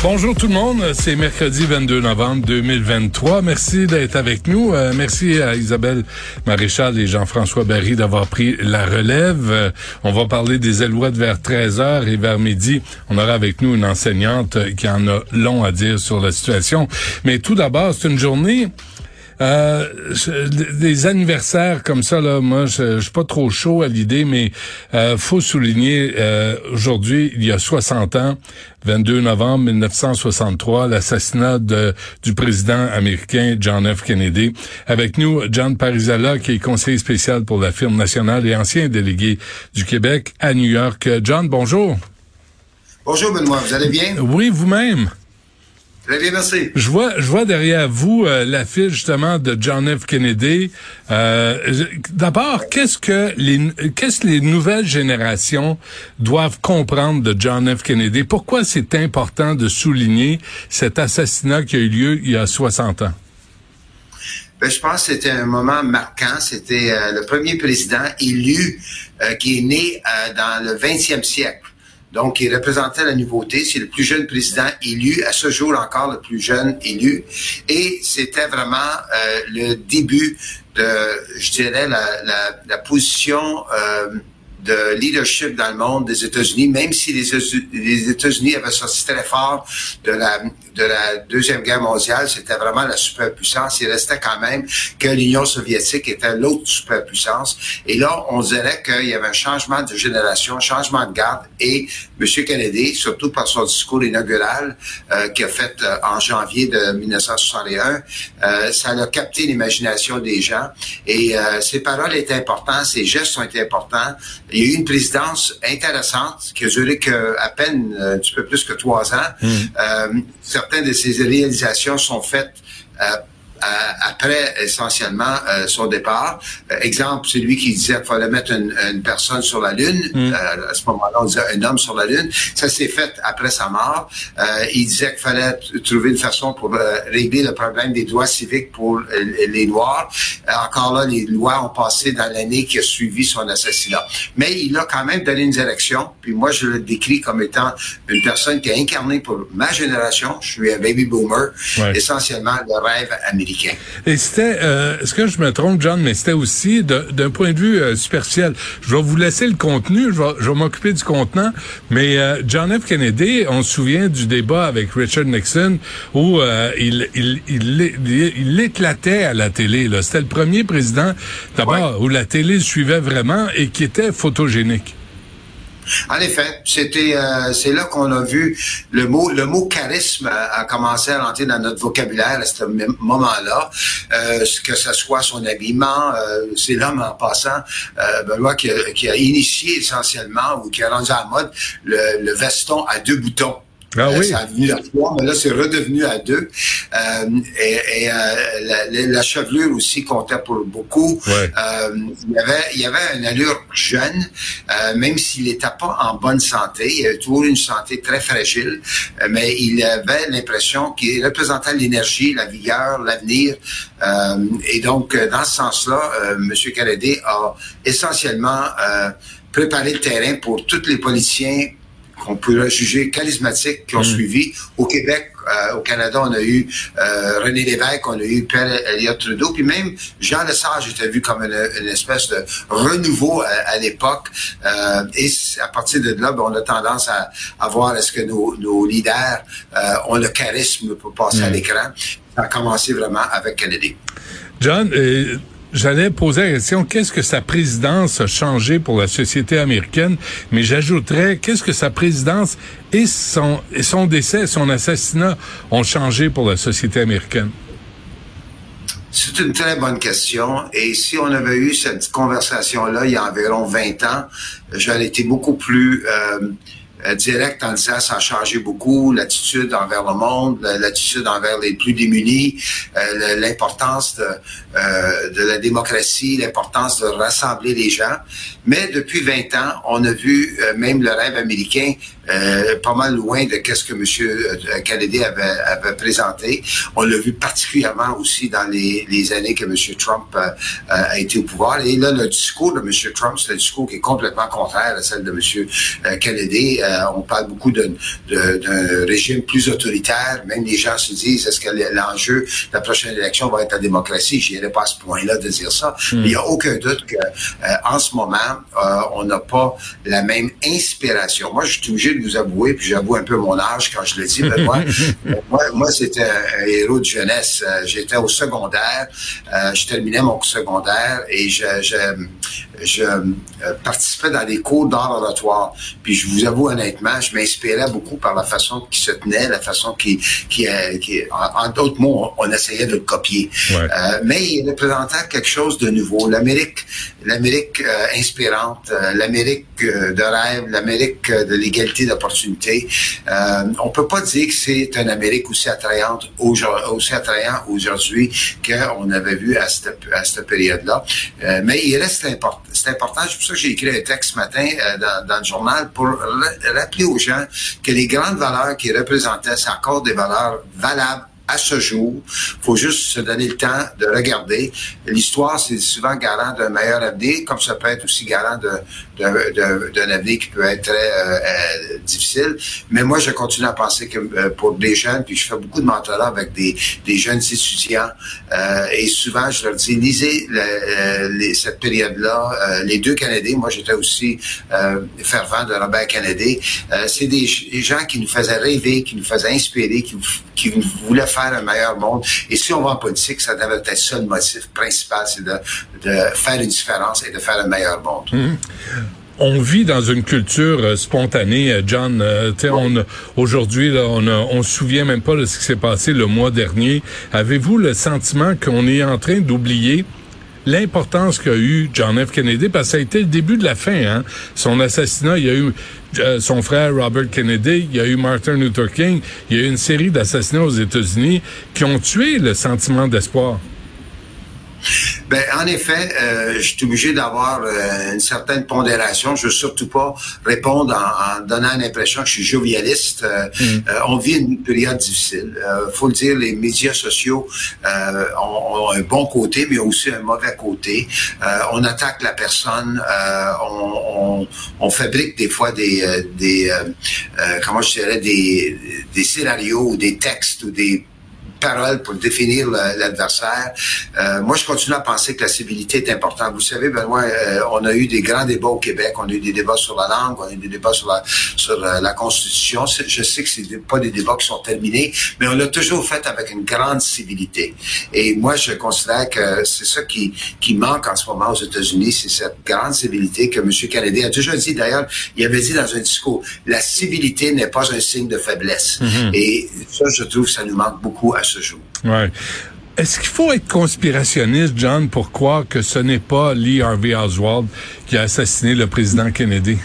Bonjour tout le monde, c'est mercredi 22 novembre 2023. Merci d'être avec nous. Euh, merci à Isabelle Maréchal et Jean-François Barry d'avoir pris la relève. Euh, on va parler des Alouettes vers 13h et vers midi, on aura avec nous une enseignante qui en a long à dire sur la situation. Mais tout d'abord, c'est une journée euh, des anniversaires comme ça, là, moi, je, je suis pas trop chaud à l'idée, mais euh, faut souligner, euh, aujourd'hui, il y a 60 ans, 22 novembre 1963, l'assassinat du président américain John F. Kennedy. Avec nous, John Parizala, qui est conseiller spécial pour la firme nationale et ancien délégué du Québec à New York. John, bonjour. Bonjour, Benoît. Vous allez bien? Oui, vous-même. Très bien, merci. Je vois, je vois derrière vous euh, l'affiche justement de John F. Kennedy. Euh, D'abord, qu'est-ce que les qu'est-ce que les nouvelles générations doivent comprendre de John F. Kennedy? Pourquoi c'est important de souligner cet assassinat qui a eu lieu il y a 60 ans? Ben, je pense que c'était un moment marquant. C'était euh, le premier président élu euh, qui est né dans le 20e siècle. Donc, il représentait la nouveauté. C'est le plus jeune président élu, à ce jour encore le plus jeune élu. Et c'était vraiment euh, le début de, je dirais, la, la, la position euh, de leadership dans le monde des États-Unis, même si les, États-Unis avaient sorti très fort de la, de la Deuxième Guerre mondiale, c'était vraiment la superpuissance. Il restait quand même que l'Union soviétique était l'autre superpuissance. Et là, on dirait qu'il y avait un changement de génération, un changement de garde. Et M. Kennedy, surtout par son discours inaugural euh, qu'il a fait euh, en janvier de 1961, euh, ça a capté l'imagination des gens. Et euh, ses paroles étaient importantes, ses gestes ont été importants. Il y a eu une présidence intéressante qui a duré que à peine euh, un petit peu plus que trois ans. Mm. Euh, certaines de ses réalisations sont faites euh, après essentiellement euh, son départ. Euh, exemple, c'est lui qui disait qu'il fallait mettre une, une, personne sur la Lune. Mm. à ce moment-là, on disait un homme sur la Lune. Ça s'est fait après sa mort. il disait qu'il fallait trouver une façon pour régler le problème des droits civiques pour les Noirs. encore là, les lois ont passé dans l'année qui a suivi son assassinat. Mais il a quand même donné une direction. Puis moi, je le décris comme étant une personne qui a incarné pour ma génération. Je suis un baby boomer. Essentiellement, le rêve américain. Et c'était, euh, est-ce que je me trompe, John, mais c'était aussi d'un point de vue euh, superficiel. Je vais vous laisser le contenu, je vais, je vais m'occuper du contenant, mais euh, John F. Kennedy, on se souvient du débat avec Richard Nixon où euh, il, il, il, il, éclatait à la télé. C'était le premier président, d'abord, où la télé le suivait vraiment et qui était photogénique. En effet, c'était euh, c'est là qu'on a vu le mot le mot charisme a, commencé à rentrer dans notre vocabulaire à ce moment-là. Euh, que ce soit son habillement, euh, c'est l'homme en passant, euh, Benoît qui a, qui a, initié essentiellement ou qui a rendu à mode le, le veston à deux boutons. Ah oui. Ça a venu à trois, mais là, c'est redevenu à deux. Euh, et, et euh, la, la, chevelure aussi comptait pour beaucoup. Ouais. Euh, il, y avait, il y avait une allure jeune, euh, même s'il n'était pas en bonne santé. Il avait toujours une santé très fragile, euh, mais il avait l'impression qu'il représentait l'énergie, la vigueur, l'avenir. Euh, et donc, dans ce sens-là, M. Kennedy a essentiellement préparé le terrain pour tous les politiciens qu'on peut juger charismatiques qui ont mm. suivi. Au Québec, euh, au Canada, on a eu euh, René Lévesque, on a eu Pierre Elliott Trudeau, puis même Jean Lesage était vu comme une, espèce de renouveau à, l'époque. Euh, et à partir de là, ben, on a tendance à, à voir est-ce que nos, nos leaders euh, ont le charisme pour passer à mm. l'écran. Ça a commencé vraiment avec Kennedy. John, J'allais poser la question, qu'est-ce que sa présidence a changé pour la société américaine, mais j'ajouterais, qu'est-ce que sa présidence et son, et son décès, son assassinat ont changé pour la société américaine? C'est une très bonne question. Et si on avait eu cette conversation-là il y a environ 20 ans, j'aurais été beaucoup plus... Euh, direct en disant ça a changé beaucoup l'attitude envers le monde, l'attitude envers les plus démunis, euh, l'importance de, euh, de la démocratie, l'importance de rassembler les gens. Mais depuis 20 ans, on a vu même le rêve américain pas mal loin de qu'est-ce que M. Kennedy avait, avait présenté. On l'a vu particulièrement aussi dans les, les années que M. Trump a été au pouvoir. Et là, le discours de M. Trump, c'est un discours qui est complètement contraire à celle de M. Kennedy. Euh, on parle beaucoup d'un régime plus autoritaire. Même les gens se disent, est-ce que l'enjeu de la prochaine élection va être la démocratie? Je n'irai pas à ce point-là de dire ça. Hmm. Il n'y a aucun doute que euh, en ce moment, euh, on n'a pas la même inspiration. Moi, je suis obligé de vous avouer, puis j'avoue un peu mon âge quand je le dis, mais moi, moi, c'était un héros de jeunesse. J'étais au secondaire, je terminais mon secondaire et je, je, je participais dans des cours d'art oratoire. Puis je vous avoue honnêtement, je m'inspirais beaucoup par la façon qui se tenait, la façon qui, qui, euh, qui en, d'autres mots, on, essayait de le copier. Euh, mais il représentait quelque chose de nouveau. L'Amérique, l'Amérique euh, inspirante, l'Amérique de rêve, l'Amérique de l'égalité d'opportunité. on peut pas dire que c'est une Amérique aussi attrayante, aussi attrayant aujourd'hui qu'on avait vu à cette, à cette période-là. mais il reste important. C'est important. C'est pour ça que j'ai écrit un texte ce matin dans, dans le journal pour rappeler aux gens que les grandes valeurs qui représentaient, c'est encore des valeurs valables à ce jour. faut juste se donner le temps de regarder. L'histoire, c'est souvent garant d'un meilleur avenir, comme ça peut être aussi garant d'un avenir qui peut être très euh, euh, difficile. Mais moi, je continue à penser que euh, pour des jeunes, puis je fais beaucoup de mentorat avec des, des jeunes étudiants, et souvent, je leur dis, lisez cette période-là. les deux Canadiens, moi, j'étais aussi fervent de Robert Kennedy. c'est des, des, gens qui nous faisaient rêver, qui nous faisaient inspirer, qui, qui voulaient faire faire un meilleur monde. Et si on va en politique, ça devrait être ça le motif principal, c'est de, faire une différence et de faire un meilleur monde. Mhm. on vit dans une culture euh, spontanée, euh, John. Euh, on aujourd'hui, on, on se souvient même pas de ce qui s'est passé le mois dernier. Avez-vous le sentiment qu'on est en train d'oublier l'importance qu'a eu John F. Kennedy, parce que ça a été le début de la fin. Hein? Son assassinat, il y a eu euh, son frère Robert Kennedy, il y a eu Martin Luther King, il y a eu une série d'assassinats aux États-Unis qui ont tué le sentiment d'espoir. Ben, en effet, euh, je suis obligé d'avoir euh, une certaine pondération. Je veux surtout pas répondre en, donnant l'impression que je suis jovialiste. Euh, mm. on vit une période difficile. faut le dire, les médias sociaux ont, un bon côté, mais aussi un mauvais côté. on attaque la personne. On, on, fabrique des fois des, des comment je dirais, des, des scénarios ou des textes ou des paroles pour définir l'adversaire. Euh, moi, je continue à penser que la civilité est importante. Vous savez, Benoît, euh, on a eu des grands débats au Québec. On a eu des débats sur la langue, on a eu des débats sur la, sur euh, la, Constitution. Je sais que c'est pas des débats qui sont terminés, mais on l'a toujours fait avec une grande civilité. Et moi, je considère que c'est ça qui, qui manque en ce moment aux États-Unis, c'est cette grande civilité que M. Kennedy a toujours dit. D'ailleurs, il avait dit dans un discours, la civilité n'est pas un signe de faiblesse. Mm-hmm. Et ça, je trouve ça nous manque beaucoup à ce jour. Ouais. Est-ce qu'il faut être conspirationniste, John, pour croire que ce n'est pas Lee Harvey Oswald qui a assassiné le président Kennedy?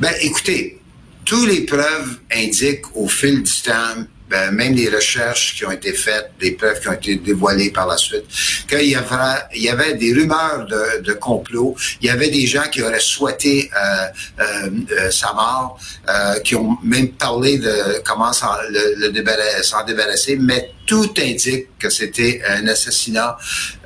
Ben, écoutez, toutes les preuves indiquent au fil du temps ben, même les recherches qui ont été faites, des preuves qui ont été dévoilées par la suite, qu'il y avait, il y avait des rumeurs de, de, complot, il y avait des gens qui auraient souhaité euh, euh, euh sa mort, euh, qui ont même parlé de comment s'en le, débarrasser, mais tout indique que c'était un assassinat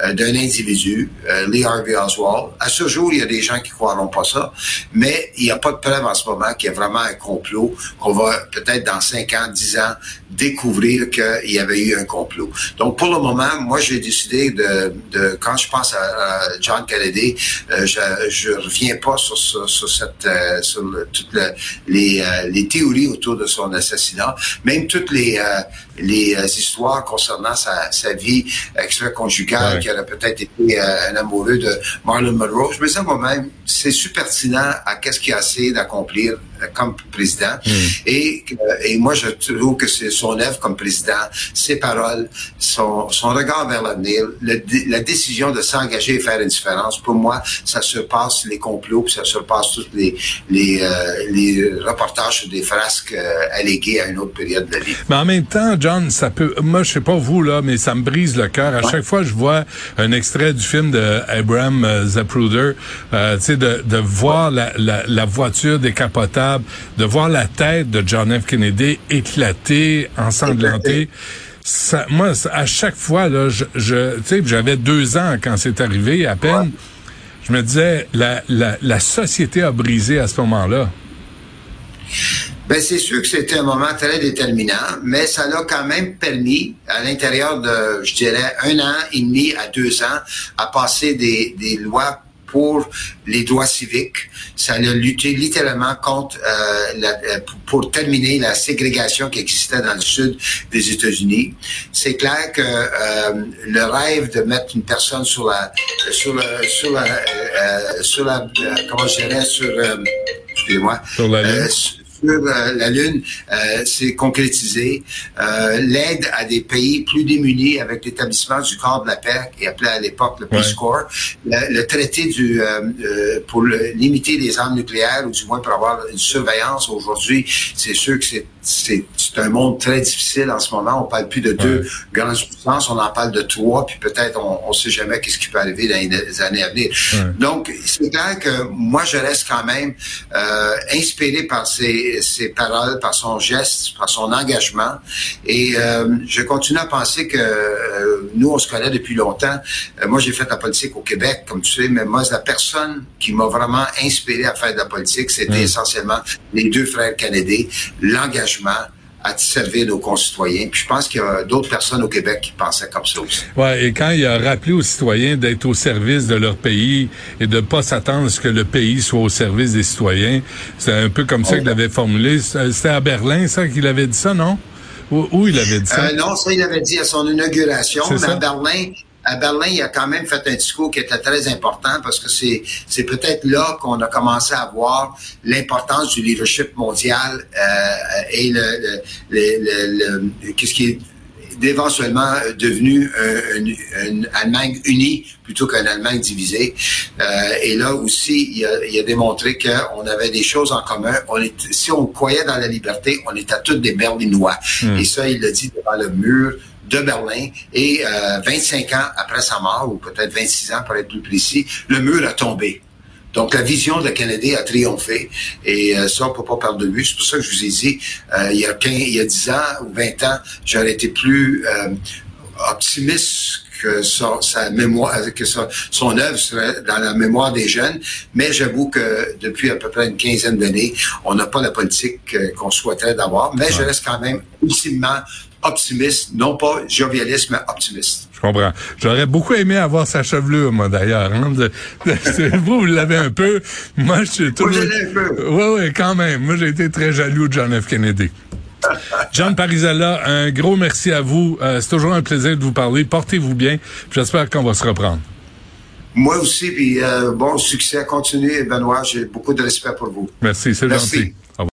euh, d'un individu, euh, Lee Harvey Oswald. À ce jour, il y a des gens qui croiront pas ça, mais il n'y a pas de preuve en ce moment qu'il y a vraiment un complot, qu'on va peut-être dans 5 ans, 10 ans découvrir qu'il y avait eu un complot. Donc, pour le moment, moi, j'ai décidé de, de, quand je pense à, John Kennedy, euh, je, je reviens pas sur, sur, cette, sur toutes les, les théories autour de son assassinat, même toutes les, les histoires concernant sa, vie extra-conjugale, qui aurait peut-être été euh, un amoureux de Marlon Monroe. Je me disais moi-même, c'est super pertinent à qu'est-ce qu'il a essayé d'accomplir euh, comme président. Hmm. Et, euh, et moi, je trouve que c'est son œuvre comme président, ses paroles, son, son regard vers l'avenir, la décision de s'engager et faire une différence, pour moi, ça surpasse les complots, puis ça surpasse tous les, les, euh, les reportages sur des frasques euh, alléguées à une autre période de la vie. Mais en même temps, John, ça peut. Moi, je sais pas vous là, mais ça me brise le cœur. À chaque fois, je vois un extrait du film de Abraham euh, Zapruder, euh, tu sais, de, de voir la, la, la voiture décapotable, de voir la tête de John F. Kennedy éclater, ensanglantée. Ça, moi, à chaque fois, là, je, je tu sais, j'avais deux ans quand c'est arrivé, à peine. Je me disais, la, la, la société a brisé à ce moment-là. Ben, c'est sûr que c'était un moment très déterminant, mais ça l'a quand même permis, à l'intérieur de, je dirais, un an et demi à deux ans, à passer des, des lois pour les droits civiques. Ça a lutté littéralement contre, euh, la, euh, pour- pour terminer la ségrégation qui existait dans le sud des États-Unis. C'est clair que euh, le rêve de mettre une personne sur la, sur le, sur la, euh, euh, sur la, euh, comment je dirais, sur, euh, excusez-moi, Sur la Lune. Sur euh, la Lune euh, s'est concrétisé. Euh, L'aide à des pays plus démunis avec l'établissement du corps de la paix, qui appelé à l'époque le Peace Ouais. Corps, le, le traité du, pour le- limiter les armes nucléaires, ou du moins pour avoir une surveillance aujourd'hui, c'est sûr que c'est c'est un monde très difficile en ce moment. On parle plus de deux grandes puissances, on en parle de trois, puis peut-être on ne sait jamais qu'est-ce qui peut arriver dans les années à venir. Ouais. Donc, c'est clair que moi, je reste quand même euh, inspiré par ses, ses paroles, par son geste, par son engagement. Et euh, je continue à penser que euh, nous, on se connaît depuis longtemps. Euh, moi, j'ai fait de la politique au Québec, comme tu sais, mais moi, la personne qui m'a vraiment inspiré à faire de la politique, c'était essentiellement les deux frères Kennedy, l'engagement à servir nos concitoyens. Puis je pense qu'il y a d'autres personnes au Québec qui pensaient comme ça aussi. Ouais, et quand il a rappelé aux citoyens d'être au service de leur pays et de pas s'attendre à ce que le pays soit au service des citoyens, c'est un peu comme ça qu'il l'avait formulé. C'était à Berlin, ça, qu'il avait dit ça, non? Où, où il avait dit ça? Euh, non, ça, il avait dit à son inauguration. Mais ça? à Berlin, à Berlin, il a quand même fait un discours qui était très important parce que c'est, c'est peut-être là qu'on a commencé à voir l'importance du leadership mondial euh, et le, le, le, le- qu'est-ce qui est d'éventuellement devenu un- une, une Allemagne unie plutôt qu'une Allemagne divisée. Euh, et là aussi, il a, il a démontré qu'on avait des choses en commun. On est, si on croyait dans la liberté, on était tous des Berlinois. Et ça, il l'a dit devant le mur de Berlin. Et euh, 25 ans après sa mort, ou peut-être 26 ans pour être plus précis, le mur a tombé. Donc, la vision de Kennedy a triomphé. Et euh, ça, on peut pas perdre de vue. C'est pour ça que je vous ai dit, euh, il, y a 15, il y a 10 ans ou 20 ans, j'aurais été plus euh, optimiste que son, sa mémoire, que son, son œuvre serait dans la mémoire des jeunes. Mais j'avoue que depuis à peu près une quinzaine d'années, on n'a pas la politique euh, qu'on souhaiterait d'avoir. Mais je reste quand même ultimement optimiste, non pas jovialiste, mais optimiste. Je comprends. J'aurais beaucoup aimé avoir sa chevelure, moi, d'ailleurs. Hein? Vous, vous l'avez un peu. Moi, je suis toujours... un peu. Oui, oui, quand même. Moi, j'ai été très jaloux de John F. Kennedy. John Parizella, un gros merci à vous. Euh, c'est toujours un plaisir de vous parler. Portez-vous bien. J'espère qu'on va se reprendre. Moi aussi, puis euh, bon succès. Continuez, Benoît. J'ai beaucoup de respect pour vous. Merci, c'est gentil.